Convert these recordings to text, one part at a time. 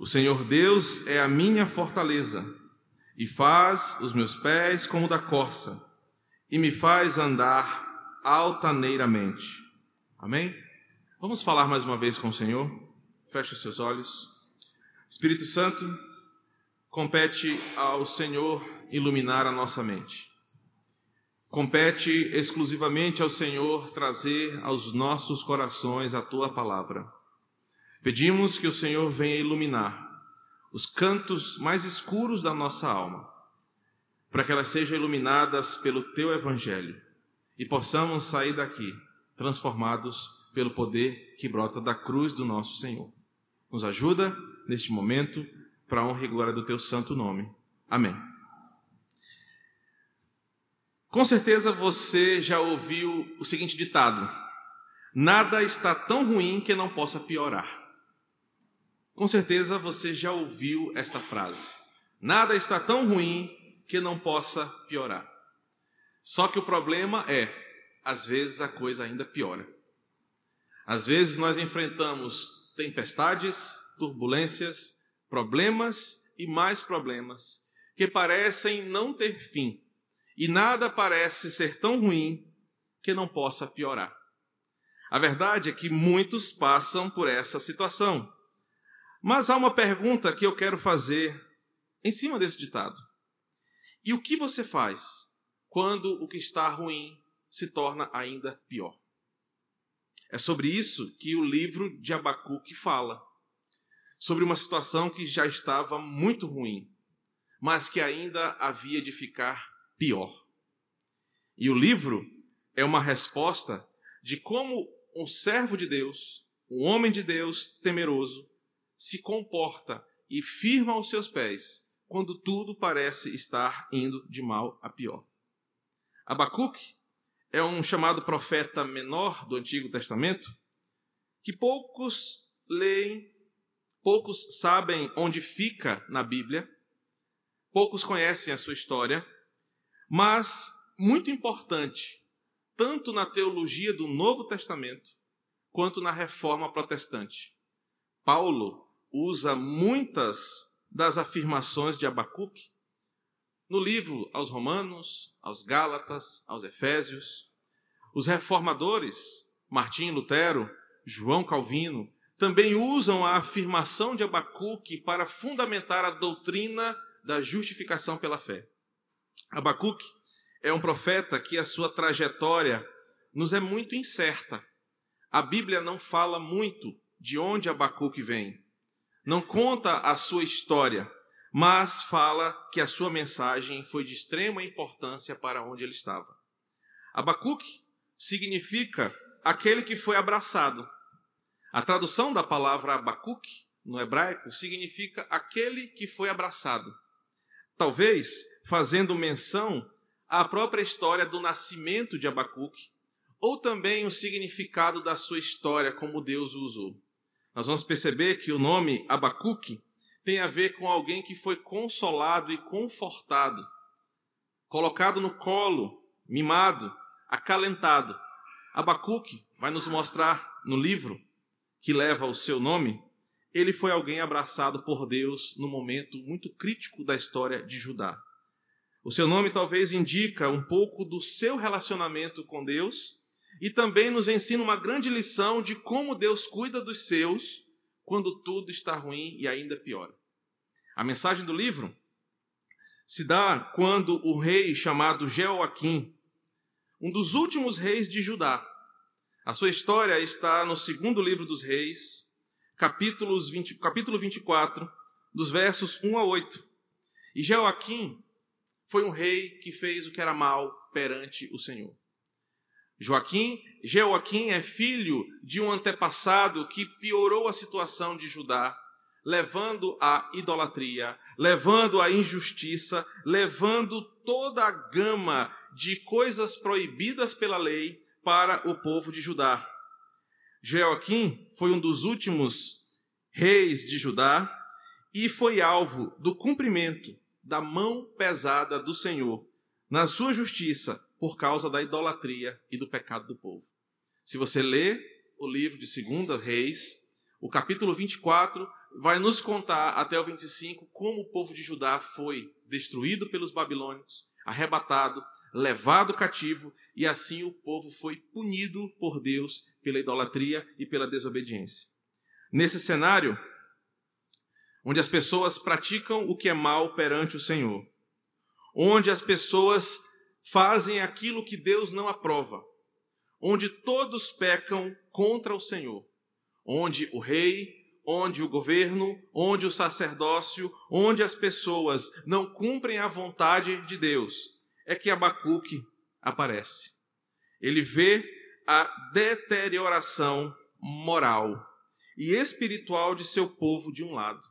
O Senhor Deus é a minha fortaleza, e faz os meus pés como da corça, e me faz andar altaneiramente. Amém? Vamos falar mais uma vez com o Senhor? Feche os seus olhos. Espírito Santo, compete ao Senhor iluminar a nossa mente. Compete exclusivamente ao Senhor trazer aos nossos corações a tua palavra. Pedimos que o Senhor venha iluminar os cantos mais escuros da nossa alma, para que elas sejam iluminadas pelo teu evangelho e possamos sair daqui transformados pelo poder que brota da cruz do nosso Senhor. Nos ajuda neste momento para a honra e glória do teu santo nome. Amém. Com certeza você já ouviu o seguinte ditado: Nada está tão ruim que não possa piorar. Com certeza você já ouviu esta frase: Nada está tão ruim que não possa piorar. Só que o problema é, às vezes a coisa ainda piora. Às vezes nós enfrentamos tempestades, turbulências, problemas e mais problemas que parecem não ter fim, e nada parece ser tão ruim que não possa piorar. A verdade é que muitos passam por essa situação. Mas há uma pergunta que eu quero fazer em cima desse ditado. E o que você faz quando o que está ruim se torna ainda pior? É sobre isso que o livro de Abacuque fala sobre uma situação que já estava muito ruim, mas que ainda havia de ficar pior. E o livro é uma resposta de como um servo de Deus, um homem de Deus temeroso, se comporta e firma os seus pés quando tudo parece estar indo de mal a pior. Abacuque é um chamado profeta menor do Antigo Testamento que poucos leem Poucos sabem onde fica na Bíblia, poucos conhecem a sua história, mas muito importante, tanto na teologia do Novo Testamento quanto na reforma protestante. Paulo usa muitas das afirmações de Abacuque no livro aos Romanos, aos Gálatas, aos Efésios. Os reformadores, Martim Lutero, João Calvino, também usam a afirmação de Abacuque para fundamentar a doutrina da justificação pela fé. Abacuque é um profeta que a sua trajetória nos é muito incerta. A Bíblia não fala muito de onde Abacuque vem. Não conta a sua história, mas fala que a sua mensagem foi de extrema importância para onde ele estava. Abacuque significa aquele que foi abraçado. A tradução da palavra Abacuque no hebraico significa aquele que foi abraçado. Talvez fazendo menção à própria história do nascimento de Abacuque, ou também o significado da sua história, como Deus o usou. Nós vamos perceber que o nome Abacuque tem a ver com alguém que foi consolado e confortado, colocado no colo, mimado, acalentado. Abacuque vai nos mostrar no livro que leva o seu nome, ele foi alguém abraçado por Deus no momento muito crítico da história de Judá. O seu nome talvez indica um pouco do seu relacionamento com Deus e também nos ensina uma grande lição de como Deus cuida dos seus quando tudo está ruim e ainda piora. A mensagem do livro se dá quando o rei chamado Jeoaquim, um dos últimos reis de Judá, a sua história está no segundo livro dos Reis, capítulos 20, capítulo 24, dos versos 1 a 8. E Joaquim foi um rei que fez o que era mal perante o Senhor. Joaquim, Jeoaquim é filho de um antepassado que piorou a situação de Judá, levando a idolatria, levando a injustiça, levando toda a gama de coisas proibidas pela lei para o povo de Judá. Joaquim foi um dos últimos reis de Judá e foi alvo do cumprimento da mão pesada do Senhor na sua justiça por causa da idolatria e do pecado do povo. Se você lê o livro de 2 Reis, o capítulo 24 vai nos contar até o 25 como o povo de Judá foi destruído pelos babilônios, arrebatado, levado cativo e assim o povo foi punido por Deus pela idolatria e pela desobediência. Nesse cenário, onde as pessoas praticam o que é mal perante o Senhor, onde as pessoas fazem aquilo que Deus não aprova, onde todos pecam contra o Senhor, onde o rei, onde o governo, onde o sacerdócio, onde as pessoas não cumprem a vontade de Deus, é que Abacuque aparece. Ele vê a deterioração moral e espiritual de seu povo de um lado.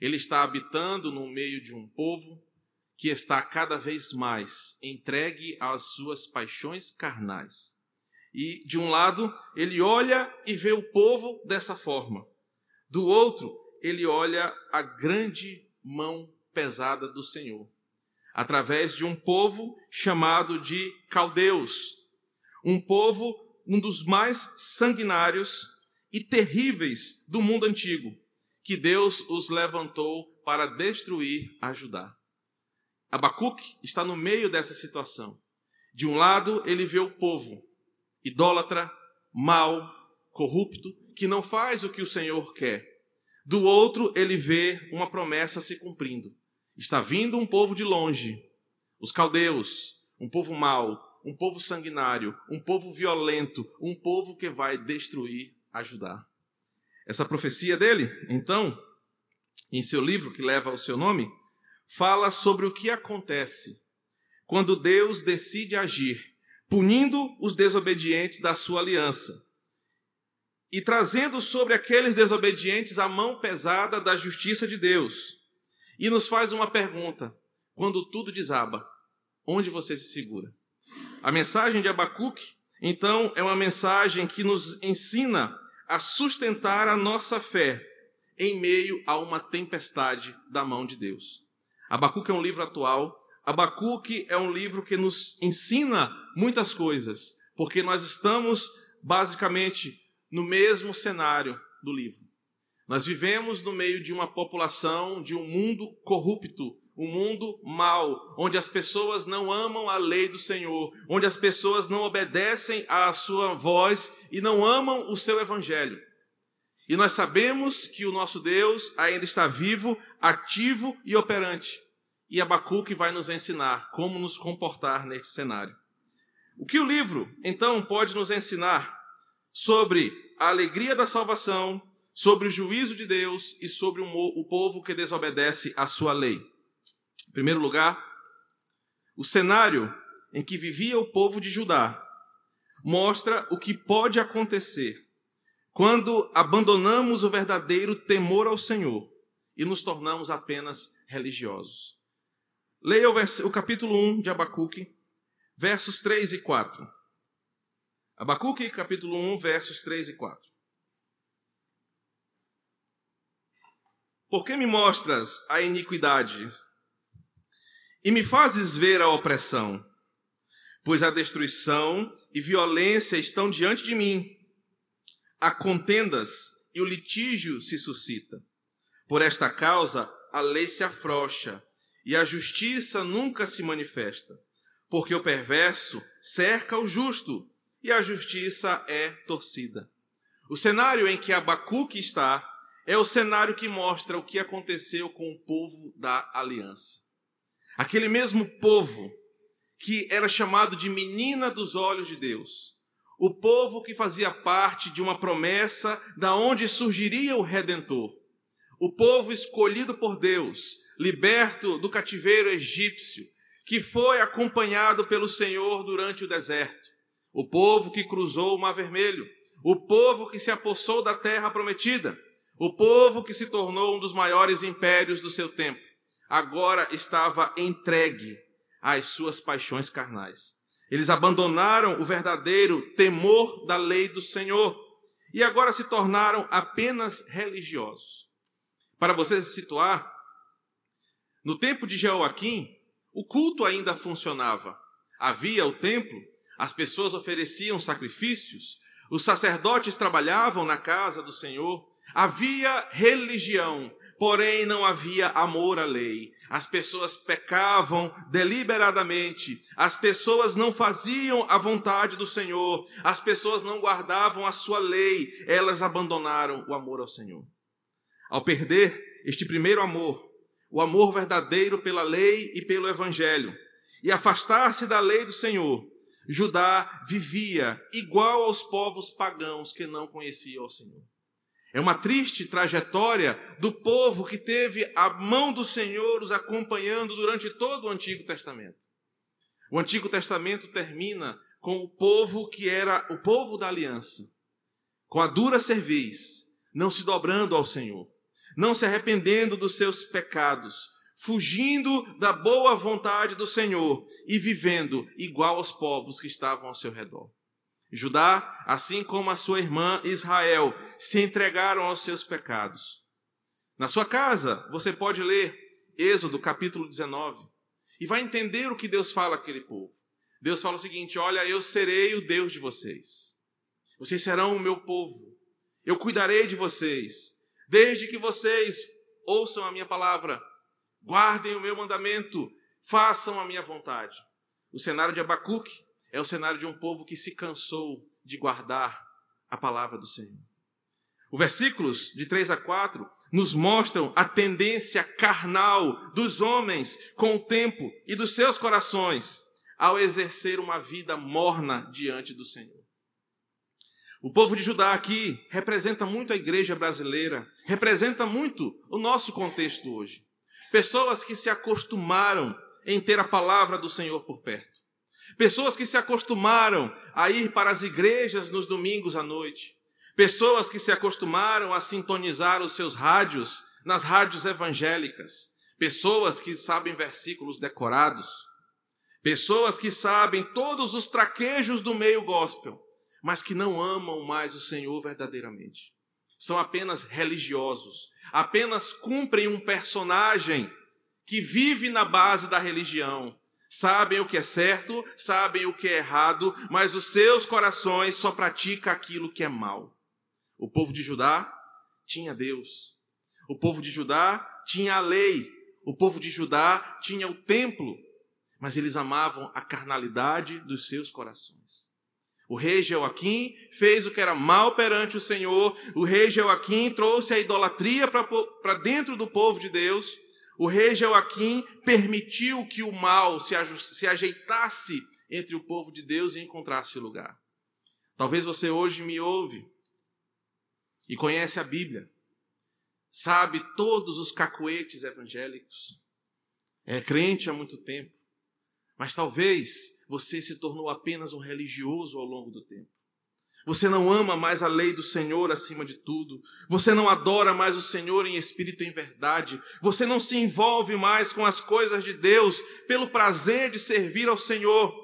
Ele está habitando no meio de um povo que está cada vez mais entregue às suas paixões carnais. E, de um lado, ele olha e vê o povo dessa forma. Do outro, ele olha a grande mão pesada do Senhor, através de um povo chamado de caldeus, um povo, um dos mais sanguinários e terríveis do mundo antigo, que Deus os levantou para destruir a Judá. Abacuque está no meio dessa situação. De um lado, ele vê o povo idólatra, mau, corrupto, que não faz o que o Senhor quer. Do outro, ele vê uma promessa se cumprindo. Está vindo um povo de longe, os caldeus, um povo mau, um povo sanguinário, um povo violento, um povo que vai destruir, ajudar. Essa profecia dele, então, em seu livro que leva o seu nome, fala sobre o que acontece quando Deus decide agir, punindo os desobedientes da sua aliança e trazendo sobre aqueles desobedientes a mão pesada da justiça de Deus. E nos faz uma pergunta: quando tudo desaba, onde você se segura? A mensagem de Abacuque, então, é uma mensagem que nos ensina a sustentar a nossa fé em meio a uma tempestade da mão de Deus. Abacuque é um livro atual. Abacuque é um livro que nos ensina muitas coisas, porque nós estamos basicamente no mesmo cenário do livro. Nós vivemos no meio de uma população, de um mundo corrupto, um mundo mau, onde as pessoas não amam a lei do Senhor, onde as pessoas não obedecem à sua voz e não amam o seu evangelho. E nós sabemos que o nosso Deus ainda está vivo, ativo e operante. E Abacuque vai nos ensinar como nos comportar nesse cenário. O que o livro, então, pode nos ensinar sobre a alegria da salvação, sobre o juízo de Deus e sobre o povo que desobedece à sua lei? Em primeiro lugar, o cenário em que vivia o povo de Judá mostra o que pode acontecer quando abandonamos o verdadeiro temor ao Senhor e nos tornamos apenas religiosos. Leia o, o capítulo 1 de Abacuque, versos 3 e 4. Abacuque, capítulo 1, versos 3 e 4. Por que me mostras a iniquidade e me fazes ver a opressão? Pois a destruição e violência estão diante de mim há contendas e o litígio se suscita. Por esta causa, a lei se afrouxa e a justiça nunca se manifesta, porque o perverso cerca o justo e a justiça é torcida. O cenário em que Abacuque está é o cenário que mostra o que aconteceu com o povo da aliança. Aquele mesmo povo que era chamado de menina dos olhos de Deus, o povo que fazia parte de uma promessa da onde surgiria o redentor. O povo escolhido por Deus, liberto do cativeiro egípcio, que foi acompanhado pelo Senhor durante o deserto. O povo que cruzou o Mar Vermelho, o povo que se apossou da terra prometida, O povo que se tornou um dos maiores impérios do seu tempo, agora estava entregue às suas paixões carnais. Eles abandonaram o verdadeiro temor da lei do Senhor e agora se tornaram apenas religiosos. Para você se situar, no tempo de Jeoaquim, o culto ainda funcionava. Havia o templo, as pessoas ofereciam sacrifícios, os sacerdotes trabalhavam na casa do Senhor, havia religião, porém não havia amor à lei. As pessoas pecavam deliberadamente, as pessoas não faziam a vontade do Senhor, as pessoas não guardavam a sua lei, elas abandonaram o amor ao Senhor. Ao perder este primeiro amor, o amor verdadeiro pela lei e pelo evangelho, e afastar-se da lei do Senhor, Judá vivia igual aos povos pagãos que não conheciam o Senhor. É uma triste trajetória do povo que teve a mão do Senhor os acompanhando durante todo o Antigo Testamento. O Antigo Testamento termina com o povo que era o povo da aliança, com a dura cerviz, não se dobrando ao Senhor, não se arrependendo dos seus pecados, fugindo da boa vontade do Senhor e vivendo igual aos povos que estavam ao seu redor. Judá, assim como a sua irmã Israel, se entregaram aos seus pecados. Na sua casa, você pode ler Êxodo capítulo 19 e vai entender o que Deus fala àquele povo. Deus fala o seguinte: Olha, eu serei o Deus de vocês. Vocês serão o meu povo. Eu cuidarei de vocês, desde que vocês ouçam a minha palavra, guardem o meu mandamento, façam a minha vontade. O cenário de Abacuque é o cenário de um povo que se cansou de guardar a palavra do Senhor. Os versículos de 3 a 4 nos mostram a tendência carnal dos homens com o tempo e dos seus corações ao exercer uma vida morna diante do Senhor. O povo de Judá aqui representa muito a igreja brasileira, representa muito o nosso contexto hoje. Pessoas que se acostumaram em ter a palavra do Senhor por perto. Pessoas que se acostumaram a ir para as igrejas nos domingos à noite. Pessoas que se acostumaram a sintonizar os seus rádios nas rádios evangélicas. Pessoas que sabem versículos decorados. Pessoas que sabem todos os traquejos do meio gospel, mas que não amam mais o Senhor verdadeiramente. São apenas religiosos, apenas cumprem um personagem que vive na base da religião, Sabem o que é certo, sabem o que é errado, mas os seus corações só praticam aquilo que é mal. O povo de Judá tinha Deus. O povo de Judá tinha a lei. O povo de Judá tinha o templo. Mas eles amavam a carnalidade dos seus corações. O rei Joaquim fez o que era mal perante o Senhor. O rei Joaquim trouxe a idolatria para dentro do povo de Deus. O rei Joaquim permitiu que o mal se, se ajeitasse entre o povo de Deus e encontrasse lugar. Talvez você hoje me ouve e conhece a Bíblia, sabe todos os cacuetes evangélicos, é crente há muito tempo, mas talvez você se tornou apenas um religioso ao longo do tempo. Você não ama mais a lei do Senhor acima de tudo. Você não adora mais o Senhor em espírito e em verdade. Você não se envolve mais com as coisas de Deus pelo prazer de servir ao Senhor.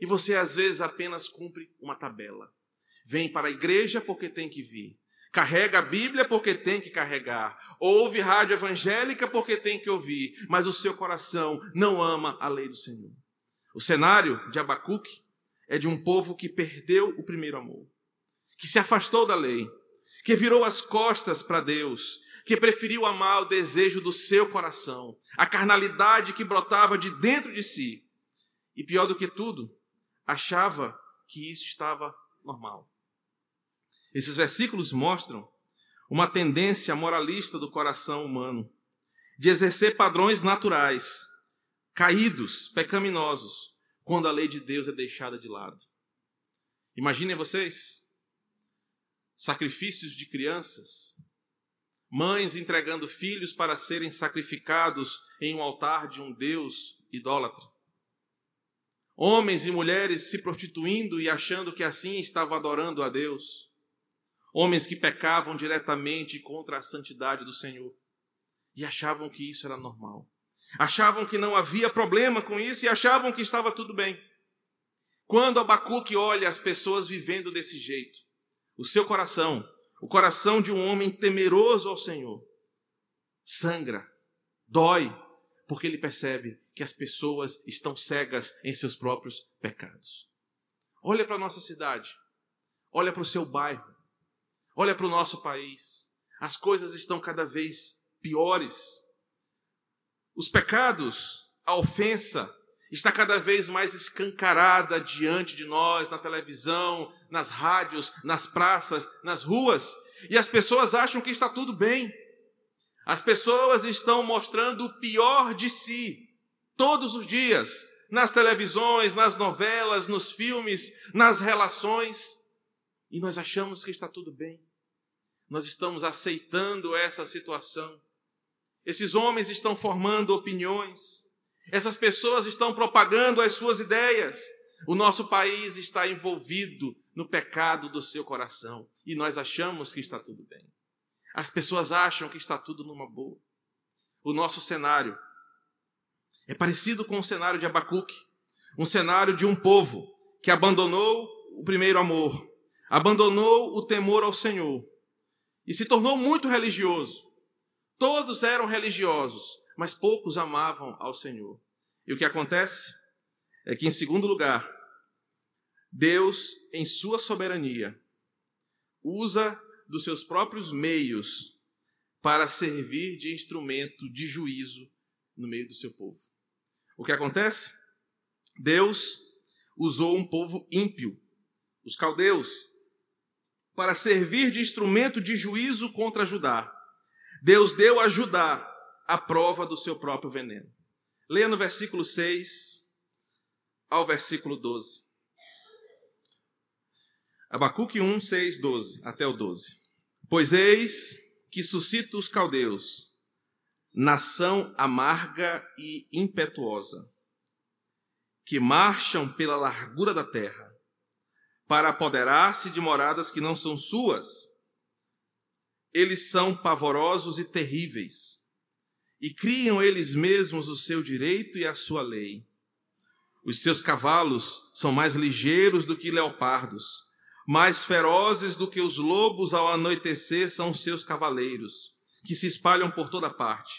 E você às vezes apenas cumpre uma tabela. Vem para a igreja porque tem que vir. Carrega a Bíblia porque tem que carregar. Ouve rádio evangélica porque tem que ouvir. Mas o seu coração não ama a lei do Senhor. O cenário de Abacuque é de um povo que perdeu o primeiro amor que se afastou da lei, que virou as costas para Deus, que preferiu amar o desejo do seu coração, a carnalidade que brotava de dentro de si. E pior do que tudo, achava que isso estava normal. Esses versículos mostram uma tendência moralista do coração humano de exercer padrões naturais, caídos, pecaminosos, quando a lei de Deus é deixada de lado. Imaginem vocês sacrifícios de crianças, mães entregando filhos para serem sacrificados em um altar de um Deus idólatra, homens e mulheres se prostituindo e achando que assim estavam adorando a Deus, Homens que pecavam diretamente contra a santidade do Senhor e achavam que isso era normal. Achavam que não havia problema com isso e achavam que estava tudo bem. Quando Abacuque olha as pessoas vivendo desse jeito, o seu coração, o coração de um homem temeroso ao Senhor, sangra, dói, porque ele percebe que as pessoas estão cegas em seus próprios pecados. Olha para a nossa cidade, olha para o seu bairro, olha para o nosso país. As coisas estão cada vez piores. Os pecados, a ofensa, está cada vez mais escancarada diante de nós, na televisão, nas rádios, nas praças, nas ruas, e as pessoas acham que está tudo bem. As pessoas estão mostrando o pior de si todos os dias, nas televisões, nas novelas, nos filmes, nas relações, e nós achamos que está tudo bem. Nós estamos aceitando essa situação. Esses homens estão formando opiniões. Essas pessoas estão propagando as suas ideias. O nosso país está envolvido no pecado do seu coração e nós achamos que está tudo bem. As pessoas acham que está tudo numa boa. O nosso cenário é parecido com o cenário de Abacuque, um cenário de um povo que abandonou o primeiro amor, abandonou o temor ao Senhor e se tornou muito religioso. Todos eram religiosos, mas poucos amavam ao Senhor. E o que acontece é que, em segundo lugar, Deus, em sua soberania, usa dos seus próprios meios para servir de instrumento de juízo no meio do seu povo. O que acontece? Deus usou um povo ímpio, os caldeus, para servir de instrumento de juízo contra Judá. Deus deu a Judá a prova do seu próprio veneno. Leia no versículo 6 ao versículo 12. Abacuque 1, 6, 12, até o 12. Pois eis que suscita os caldeus, nação amarga e impetuosa, que marcham pela largura da terra, para apoderar-se de moradas que não são suas. Eles são pavorosos e terríveis, e criam eles mesmos o seu direito e a sua lei. Os seus cavalos são mais ligeiros do que leopardos, mais ferozes do que os lobos ao anoitecer são os seus cavaleiros, que se espalham por toda parte.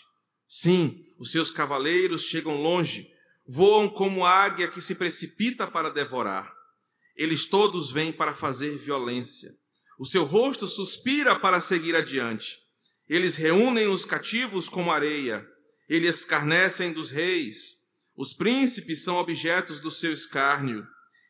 Sim, os seus cavaleiros chegam longe, voam como águia que se precipita para devorar. Eles todos vêm para fazer violência. O seu rosto suspira para seguir adiante. Eles reúnem os cativos como areia. Eles escarnecem dos reis. Os príncipes são objetos do seu escárnio.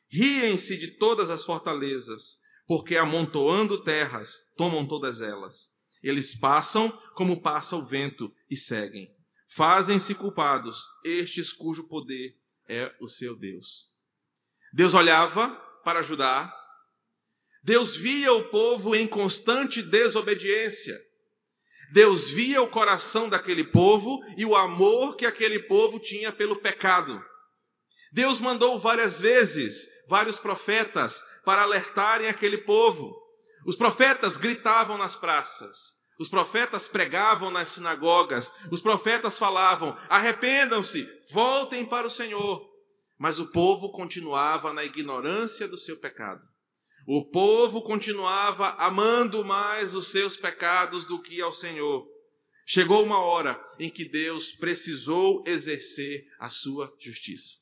Riem-se de todas as fortalezas, porque amontoando terras, tomam todas elas. Eles passam como passa o vento e seguem. Fazem-se culpados estes cujo poder é o seu Deus. Deus olhava para Judá. Deus via o povo em constante desobediência. Deus via o coração daquele povo e o amor que aquele povo tinha pelo pecado. Deus mandou várias vezes vários profetas para alertarem aquele povo. Os profetas gritavam nas praças, os profetas pregavam nas sinagogas, os profetas falavam: arrependam-se, voltem para o Senhor. Mas o povo continuava na ignorância do seu pecado. O povo continuava amando mais os seus pecados do que ao Senhor. Chegou uma hora em que Deus precisou exercer a sua justiça.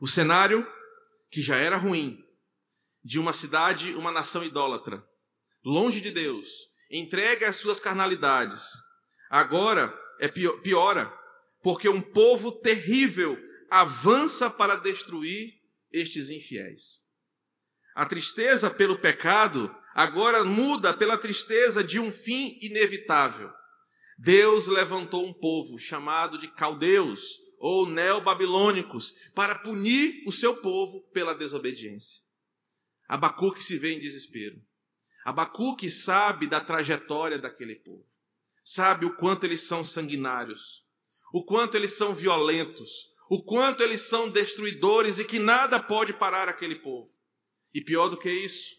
O cenário, que já era ruim, de uma cidade, uma nação idólatra, longe de Deus, entregue às suas carnalidades. Agora é piora, porque um povo terrível avança para destruir estes infiéis. A tristeza pelo pecado agora muda pela tristeza de um fim inevitável. Deus levantou um povo chamado de caldeus ou neobabilônicos para punir o seu povo pela desobediência. Abacuque se vê em desespero. Abacuque sabe da trajetória daquele povo. Sabe o quanto eles são sanguinários, o quanto eles são violentos, o quanto eles são destruidores e que nada pode parar aquele povo. E pior do que isso,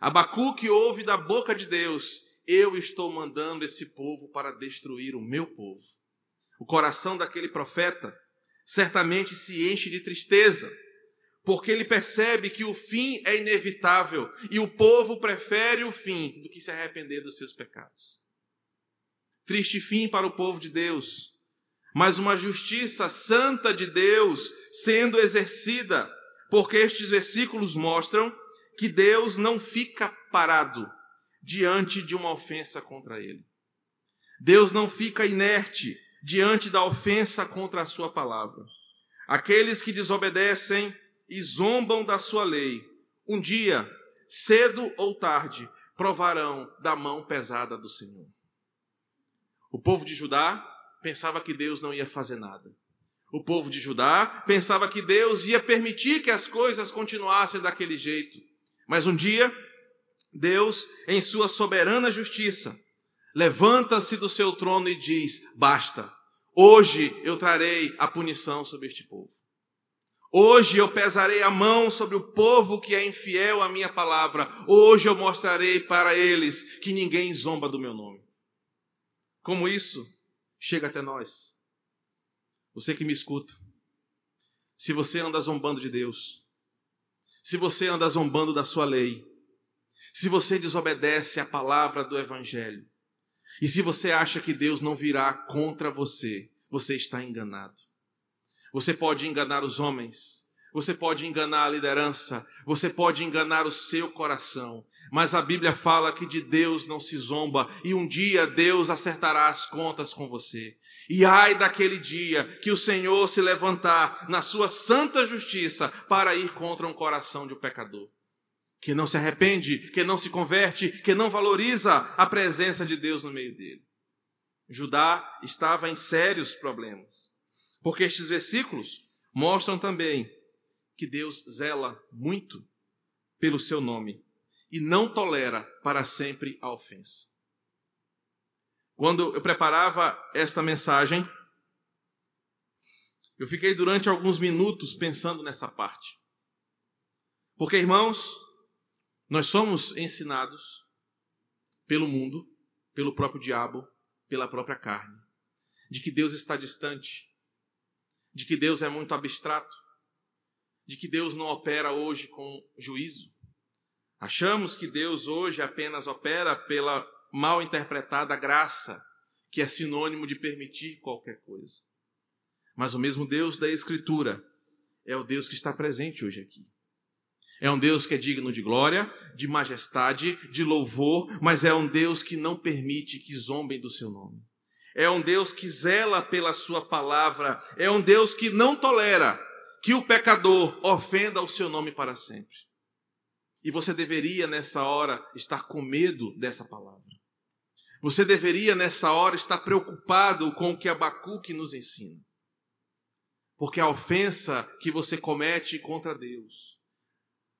Abacuque ouve da boca de Deus: Eu estou mandando esse povo para destruir o meu povo. O coração daquele profeta certamente se enche de tristeza, porque ele percebe que o fim é inevitável e o povo prefere o fim do que se arrepender dos seus pecados. Triste fim para o povo de Deus, mas uma justiça santa de Deus sendo exercida, porque estes versículos mostram que Deus não fica parado diante de uma ofensa contra ele. Deus não fica inerte diante da ofensa contra a sua palavra. Aqueles que desobedecem e zombam da sua lei, um dia, cedo ou tarde, provarão da mão pesada do Senhor. O povo de Judá pensava que Deus não ia fazer nada. O povo de Judá pensava que Deus ia permitir que as coisas continuassem daquele jeito. Mas um dia, Deus, em sua soberana justiça, levanta-se do seu trono e diz: Basta, hoje eu trarei a punição sobre este povo. Hoje eu pesarei a mão sobre o povo que é infiel à minha palavra. Hoje eu mostrarei para eles que ninguém zomba do meu nome. Como isso chega até nós? Você que me escuta. Se você anda zombando de Deus, se você anda zombando da sua lei, se você desobedece à palavra do Evangelho, e se você acha que Deus não virá contra você, você está enganado. Você pode enganar os homens, você pode enganar a liderança, você pode enganar o seu coração, mas a Bíblia fala que de Deus não se zomba e um dia Deus acertará as contas com você. E ai daquele dia que o Senhor se levantar na sua santa justiça para ir contra um coração de um pecador. Que não se arrepende, que não se converte, que não valoriza a presença de Deus no meio dele. Judá estava em sérios problemas. Porque estes versículos mostram também que Deus zela muito pelo seu nome e não tolera para sempre a ofensa. Quando eu preparava esta mensagem, eu fiquei durante alguns minutos pensando nessa parte. Porque, irmãos, nós somos ensinados pelo mundo, pelo próprio diabo, pela própria carne, de que Deus está distante, de que Deus é muito abstrato, de que Deus não opera hoje com juízo. Achamos que Deus hoje apenas opera pela mal interpretada graça, que é sinônimo de permitir qualquer coisa. Mas o mesmo Deus da Escritura é o Deus que está presente hoje aqui. É um Deus que é digno de glória, de majestade, de louvor, mas é um Deus que não permite que zombem do seu nome. É um Deus que zela pela sua palavra, é um Deus que não tolera que o pecador ofenda o seu nome para sempre. E você deveria, nessa hora, estar com medo dessa palavra. Você deveria, nessa hora, estar preocupado com o que Abacuque nos ensina. Porque a ofensa que você comete contra Deus,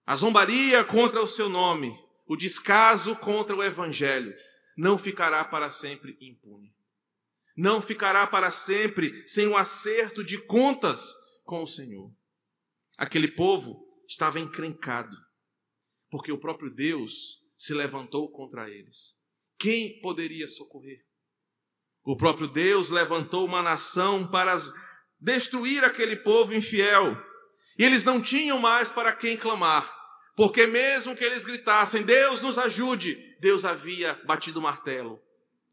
a zombaria contra o seu nome, o descaso contra o Evangelho, não ficará para sempre impune. Não ficará para sempre sem um acerto de contas com o Senhor. Aquele povo estava encrencado porque o próprio Deus se levantou contra eles. Quem poderia socorrer? O próprio Deus levantou uma nação para destruir aquele povo infiel. E eles não tinham mais para quem clamar, porque mesmo que eles gritassem: Deus nos ajude, Deus havia batido o martelo.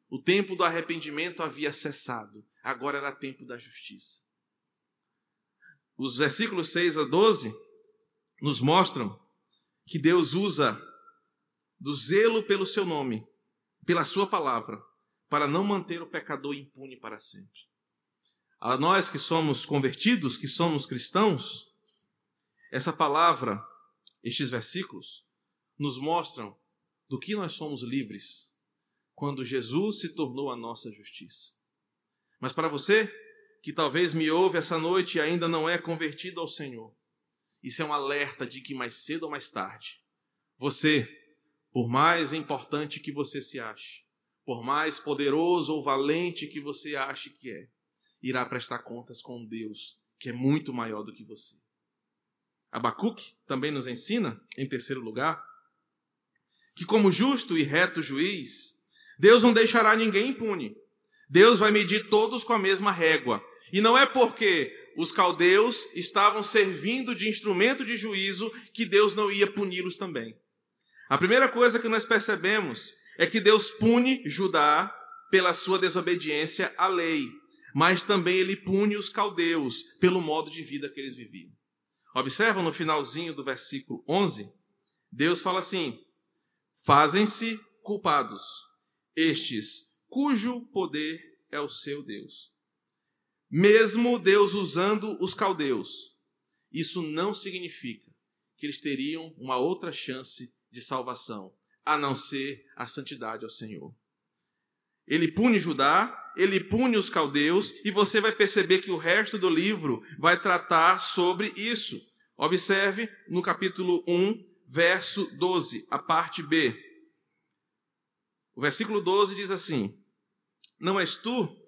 O tempo do arrependimento havia cessado, agora era tempo da justiça. Os versículos 6 a 12 nos mostram que Deus usa do zelo pelo seu nome, pela sua palavra, para não manter o pecador impune para sempre. A nós que somos convertidos, que somos cristãos, essa palavra, estes versículos, nos mostram do que nós somos livres quando Jesus se tornou a nossa justiça. Mas para você que talvez me ouve essa noite e ainda não é convertido ao Senhor, isso é um alerta de que mais cedo ou mais tarde, você, por mais importante que você se ache, por mais poderoso ou valente que você ache que é, irá prestar contas com Deus, que é muito maior do que você. Abacuque também nos ensina, em terceiro lugar, que, como justo e reto juiz, Deus não deixará ninguém impune. Deus vai medir todos com a mesma régua. E não é porque os caldeus estavam servindo de instrumento de juízo que Deus não ia puni-los também. A primeira coisa que nós percebemos é que Deus pune Judá pela sua desobediência à lei, mas também ele pune os caldeus pelo modo de vida que eles viviam. Observam no finalzinho do versículo 11, Deus fala assim: Fazem-se culpados estes cujo poder é o seu Deus. Mesmo Deus usando os caldeus, isso não significa que eles teriam uma outra chance de salvação, a não ser a santidade ao Senhor. Ele pune Judá, ele pune os caldeus, e você vai perceber que o resto do livro vai tratar sobre isso. Observe no capítulo 1, verso 12, a parte B. O versículo 12 diz assim: Não és tu,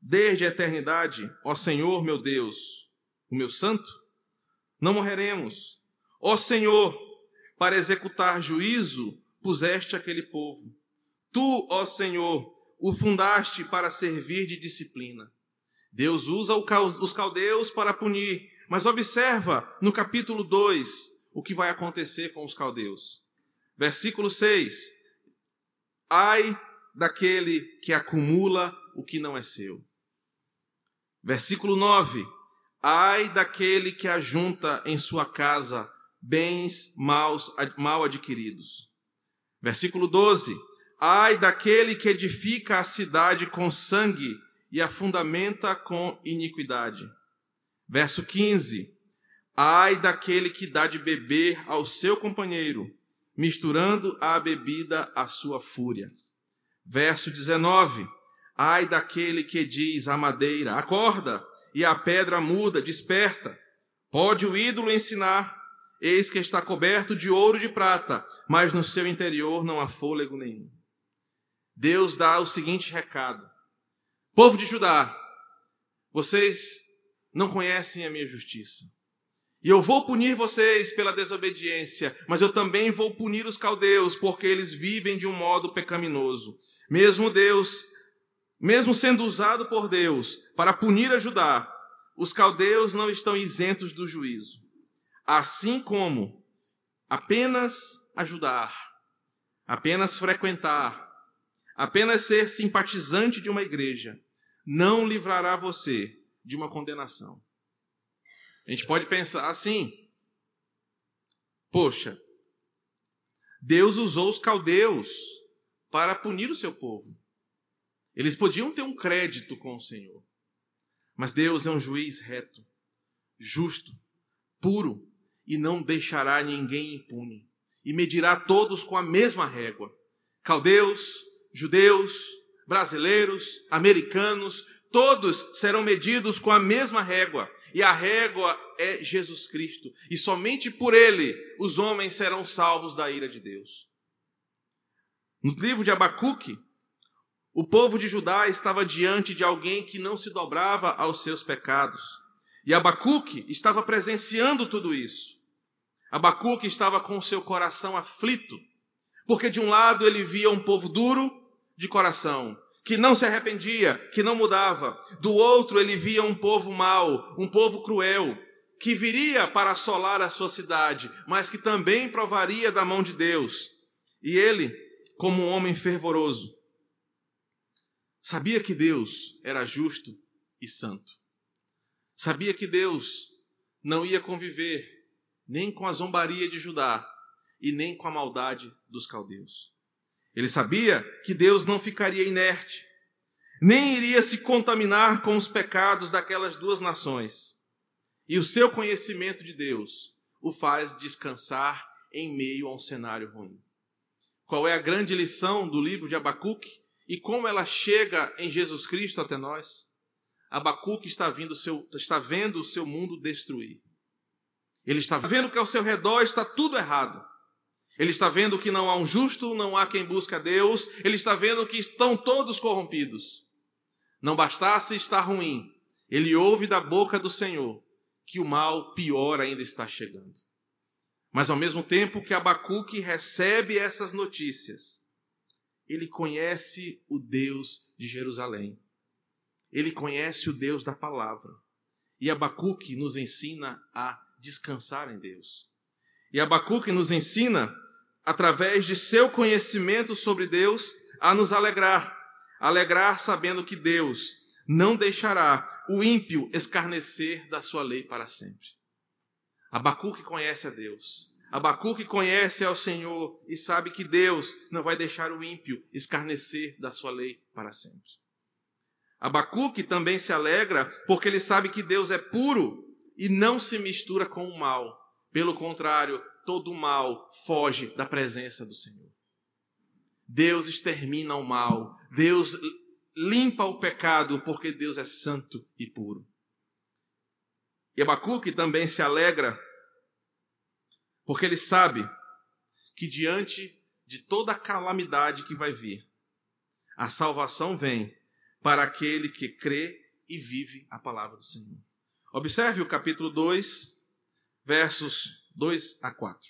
desde a eternidade, ó Senhor meu Deus, o meu santo? Não morreremos. Ó Senhor, para executar juízo, puseste aquele povo. Tu, ó Senhor, o fundaste para servir de disciplina. Deus usa os caldeus para punir, mas observa no capítulo 2 o que vai acontecer com os caldeus. Versículo 6: Ai daquele que acumula o que não é seu. Versículo 9: Ai daquele que ajunta em sua casa bens maus, mal adquiridos. Versículo 12: Ai daquele que edifica a cidade com sangue e a fundamenta com iniquidade. Verso 15: Ai daquele que dá de beber ao seu companheiro, misturando a bebida à sua fúria. Verso 19: Ai daquele que diz à madeira: Acorda, e a pedra muda, desperta. Pode o ídolo ensinar, Eis que está coberto de ouro e de prata, mas no seu interior não há fôlego nenhum. Deus dá o seguinte recado: Povo de Judá, vocês não conhecem a minha justiça. E eu vou punir vocês pela desobediência, mas eu também vou punir os caldeus, porque eles vivem de um modo pecaminoso. Mesmo Deus, mesmo sendo usado por Deus para punir a Judá, os caldeus não estão isentos do juízo. Assim como apenas ajudar, apenas frequentar, apenas ser simpatizante de uma igreja, não livrará você de uma condenação. A gente pode pensar assim: poxa, Deus usou os caldeus para punir o seu povo. Eles podiam ter um crédito com o Senhor. Mas Deus é um juiz reto, justo, puro, e não deixará ninguém impune, e medirá todos com a mesma régua: caldeus, judeus, brasileiros, americanos, todos serão medidos com a mesma régua, e a régua é Jesus Cristo, e somente por ele os homens serão salvos da ira de Deus. No livro de Abacuque, o povo de Judá estava diante de alguém que não se dobrava aos seus pecados. E Abacuque estava presenciando tudo isso. Abacuque estava com seu coração aflito, porque de um lado ele via um povo duro de coração, que não se arrependia, que não mudava. Do outro ele via um povo mau, um povo cruel, que viria para assolar a sua cidade, mas que também provaria da mão de Deus. E ele, como um homem fervoroso, sabia que Deus era justo e santo. Sabia que Deus não ia conviver nem com a zombaria de Judá e nem com a maldade dos caldeus. Ele sabia que Deus não ficaria inerte, nem iria se contaminar com os pecados daquelas duas nações. E o seu conhecimento de Deus o faz descansar em meio a um cenário ruim. Qual é a grande lição do livro de Abacuque e como ela chega em Jesus Cristo até nós? Abacuque está, vindo seu, está vendo o seu mundo destruir. Ele está vendo que ao seu redor está tudo errado. Ele está vendo que não há um justo, não há quem busca Deus. Ele está vendo que estão todos corrompidos. Não bastasse estar ruim, ele ouve da boca do Senhor que o mal pior ainda está chegando. Mas ao mesmo tempo que Abacuque recebe essas notícias, ele conhece o Deus de Jerusalém. Ele conhece o Deus da palavra. E Abacuque nos ensina a descansar em Deus. E Abacuque nos ensina, através de seu conhecimento sobre Deus, a nos alegrar. Alegrar sabendo que Deus não deixará o ímpio escarnecer da sua lei para sempre. Abacuque conhece a Deus. Abacuque conhece ao Senhor e sabe que Deus não vai deixar o ímpio escarnecer da sua lei para sempre. Abacuque também se alegra porque ele sabe que Deus é puro e não se mistura com o mal. Pelo contrário, todo o mal foge da presença do Senhor. Deus extermina o mal, Deus limpa o pecado porque Deus é santo e puro. E Abacuque também se alegra porque ele sabe que diante de toda a calamidade que vai vir, a salvação vem para aquele que crê e vive a palavra do Senhor. Observe o capítulo 2, versos 2 a 4.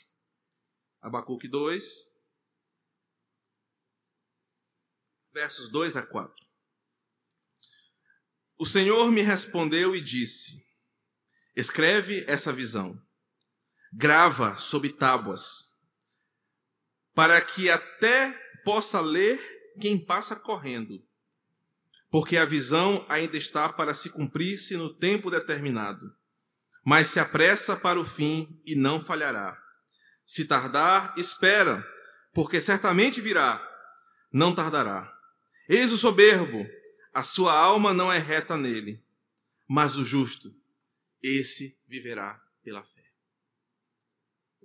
Abacuque 2, versos 2 a 4. O Senhor me respondeu e disse: Escreve essa visão grava sob tábuas, para que até possa ler quem passa correndo, porque a visão ainda está para se cumprir-se no tempo determinado, mas se apressa para o fim e não falhará. Se tardar, espera, porque certamente virá, não tardará. Eis o soberbo, a sua alma não é reta nele, mas o justo, esse viverá pela fé.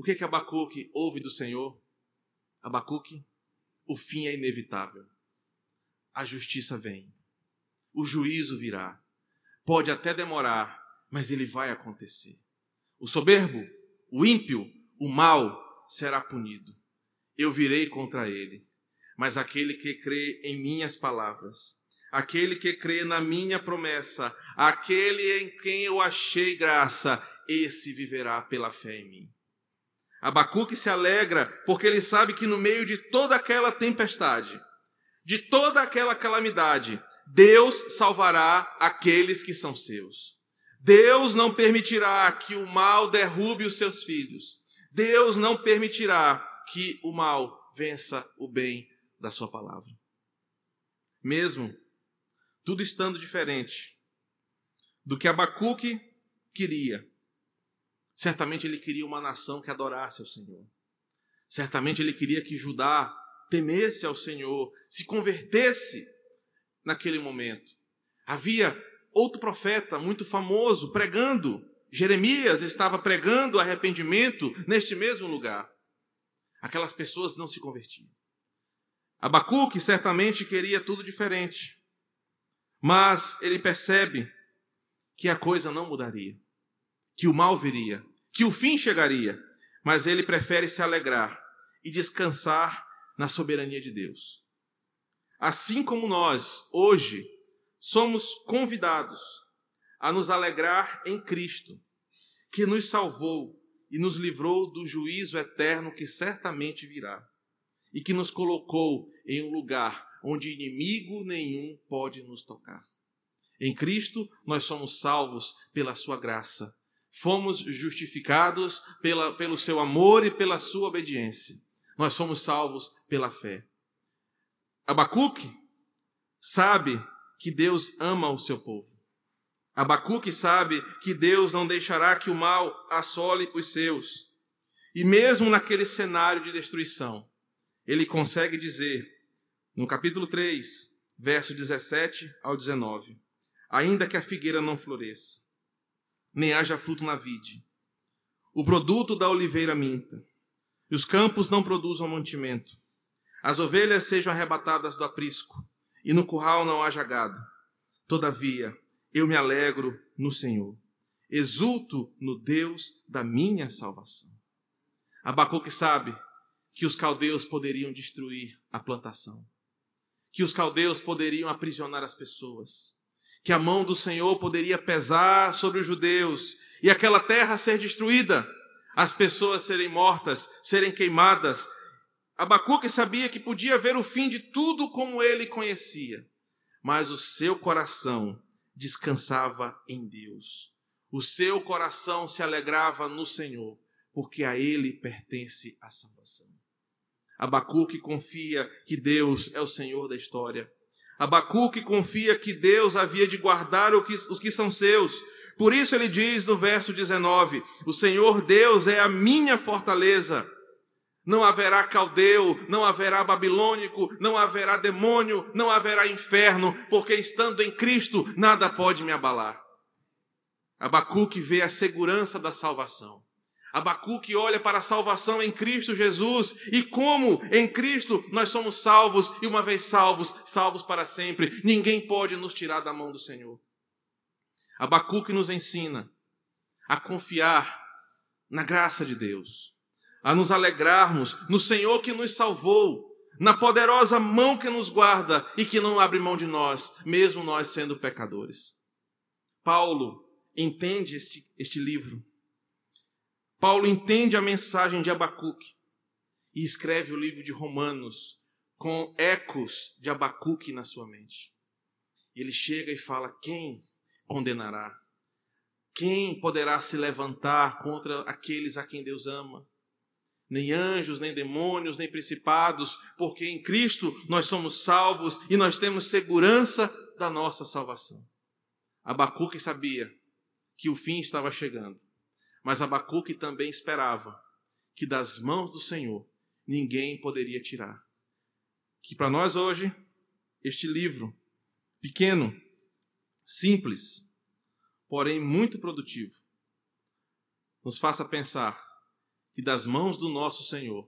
O que que Abacuque ouve do Senhor? Abacuque, o fim é inevitável. A justiça vem. O juízo virá. Pode até demorar, mas ele vai acontecer. O soberbo, o ímpio, o mal será punido. Eu virei contra ele. Mas aquele que crê em minhas palavras, aquele que crê na minha promessa, aquele em quem eu achei graça, esse viverá pela fé em mim. Abacuque se alegra porque ele sabe que no meio de toda aquela tempestade, de toda aquela calamidade, Deus salvará aqueles que são seus. Deus não permitirá que o mal derrube os seus filhos. Deus não permitirá que o mal vença o bem da sua palavra. Mesmo tudo estando diferente do que Abacuque queria, Certamente ele queria uma nação que adorasse ao Senhor. Certamente ele queria que Judá temesse ao Senhor, se convertesse naquele momento. Havia outro profeta muito famoso pregando. Jeremias estava pregando arrependimento neste mesmo lugar. Aquelas pessoas não se convertiam. Abacuque certamente queria tudo diferente. Mas ele percebe que a coisa não mudaria que o mal viria, que o fim chegaria, mas ele prefere se alegrar e descansar na soberania de Deus. Assim como nós, hoje, somos convidados a nos alegrar em Cristo, que nos salvou e nos livrou do juízo eterno que certamente virá, e que nos colocou em um lugar onde inimigo nenhum pode nos tocar. Em Cristo, nós somos salvos pela Sua graça fomos justificados pela, pelo seu amor e pela sua obediência. Nós somos salvos pela fé. Abacuque sabe que Deus ama o seu povo. Abacuque sabe que Deus não deixará que o mal assole os seus. E mesmo naquele cenário de destruição, ele consegue dizer, no capítulo 3, verso 17 ao 19: Ainda que a figueira não floresça, nem haja fruto na vide. O produto da oliveira minta, e os campos não produzam mantimento. As ovelhas sejam arrebatadas do aprisco, e no curral não haja gado. Todavia, eu me alegro no Senhor, exulto no Deus da minha salvação. Abacuque sabe que os caldeus poderiam destruir a plantação, que os caldeus poderiam aprisionar as pessoas, que a mão do Senhor poderia pesar sobre os judeus e aquela terra ser destruída. as pessoas serem mortas, serem queimadas. Abacuque sabia que podia ver o fim de tudo como ele conhecia, mas o seu coração descansava em Deus. O seu coração se alegrava no Senhor, porque a ele pertence a salvação. Abacuque confia que Deus é o Senhor da história. Abacuque confia que Deus havia de guardar os que são seus. Por isso ele diz no verso 19: O Senhor Deus é a minha fortaleza. Não haverá caldeu, não haverá babilônico, não haverá demônio, não haverá inferno, porque estando em Cristo nada pode me abalar. Abacuque vê a segurança da salvação. Abacuque olha para a salvação em Cristo Jesus e como em Cristo nós somos salvos e uma vez salvos, salvos para sempre. Ninguém pode nos tirar da mão do Senhor. Abacuque nos ensina a confiar na graça de Deus, a nos alegrarmos no Senhor que nos salvou, na poderosa mão que nos guarda e que não abre mão de nós, mesmo nós sendo pecadores. Paulo entende este, este livro Paulo entende a mensagem de Abacuque e escreve o livro de Romanos com ecos de Abacuque na sua mente. Ele chega e fala: Quem condenará? Quem poderá se levantar contra aqueles a quem Deus ama? Nem anjos, nem demônios, nem principados, porque em Cristo nós somos salvos e nós temos segurança da nossa salvação. Abacuque sabia que o fim estava chegando mas Abacuque também esperava que das mãos do Senhor ninguém poderia tirar. Que para nós hoje, este livro, pequeno, simples, porém muito produtivo, nos faça pensar que das mãos do nosso Senhor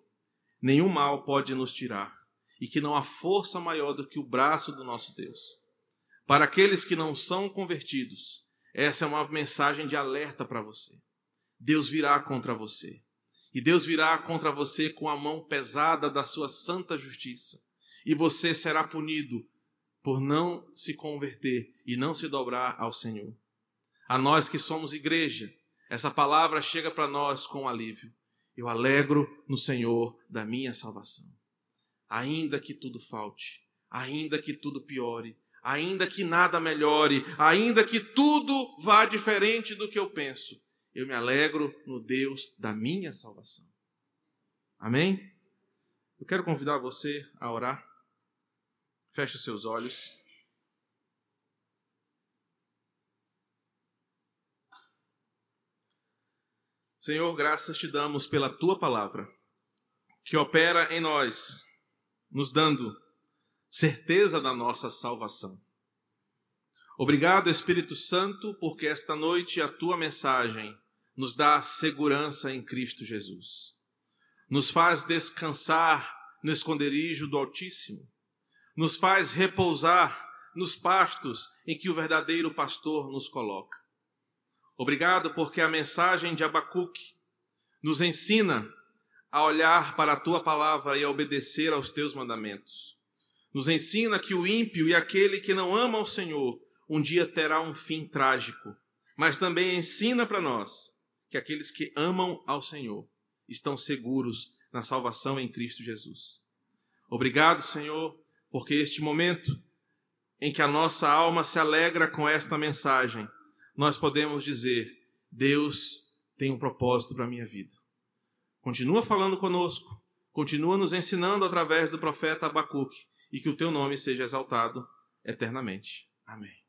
nenhum mal pode nos tirar e que não há força maior do que o braço do nosso Deus. Para aqueles que não são convertidos, essa é uma mensagem de alerta para você. Deus virá contra você. E Deus virá contra você com a mão pesada da sua santa justiça. E você será punido por não se converter e não se dobrar ao Senhor. A nós que somos igreja, essa palavra chega para nós com alívio. Eu alegro no Senhor da minha salvação. Ainda que tudo falte, ainda que tudo piore, ainda que nada melhore, ainda que tudo vá diferente do que eu penso, eu me alegro no Deus da minha salvação. Amém? Eu quero convidar você a orar. Feche os seus olhos. Senhor, graças te damos pela tua palavra, que opera em nós, nos dando certeza da nossa salvação. Obrigado, Espírito Santo, porque esta noite a tua mensagem nos dá segurança em Cristo Jesus. Nos faz descansar no esconderijo do Altíssimo. Nos faz repousar nos pastos em que o verdadeiro pastor nos coloca. Obrigado porque a mensagem de Abacuque nos ensina a olhar para a tua palavra e a obedecer aos teus mandamentos. Nos ensina que o ímpio e aquele que não ama o Senhor um dia terá um fim trágico, mas também ensina para nós que aqueles que amam ao Senhor estão seguros na salvação em Cristo Jesus. Obrigado, Senhor, porque este momento em que a nossa alma se alegra com esta mensagem, nós podemos dizer: Deus tem um propósito para a minha vida. Continua falando conosco, continua nos ensinando através do profeta Abacuque e que o teu nome seja exaltado eternamente. Amém.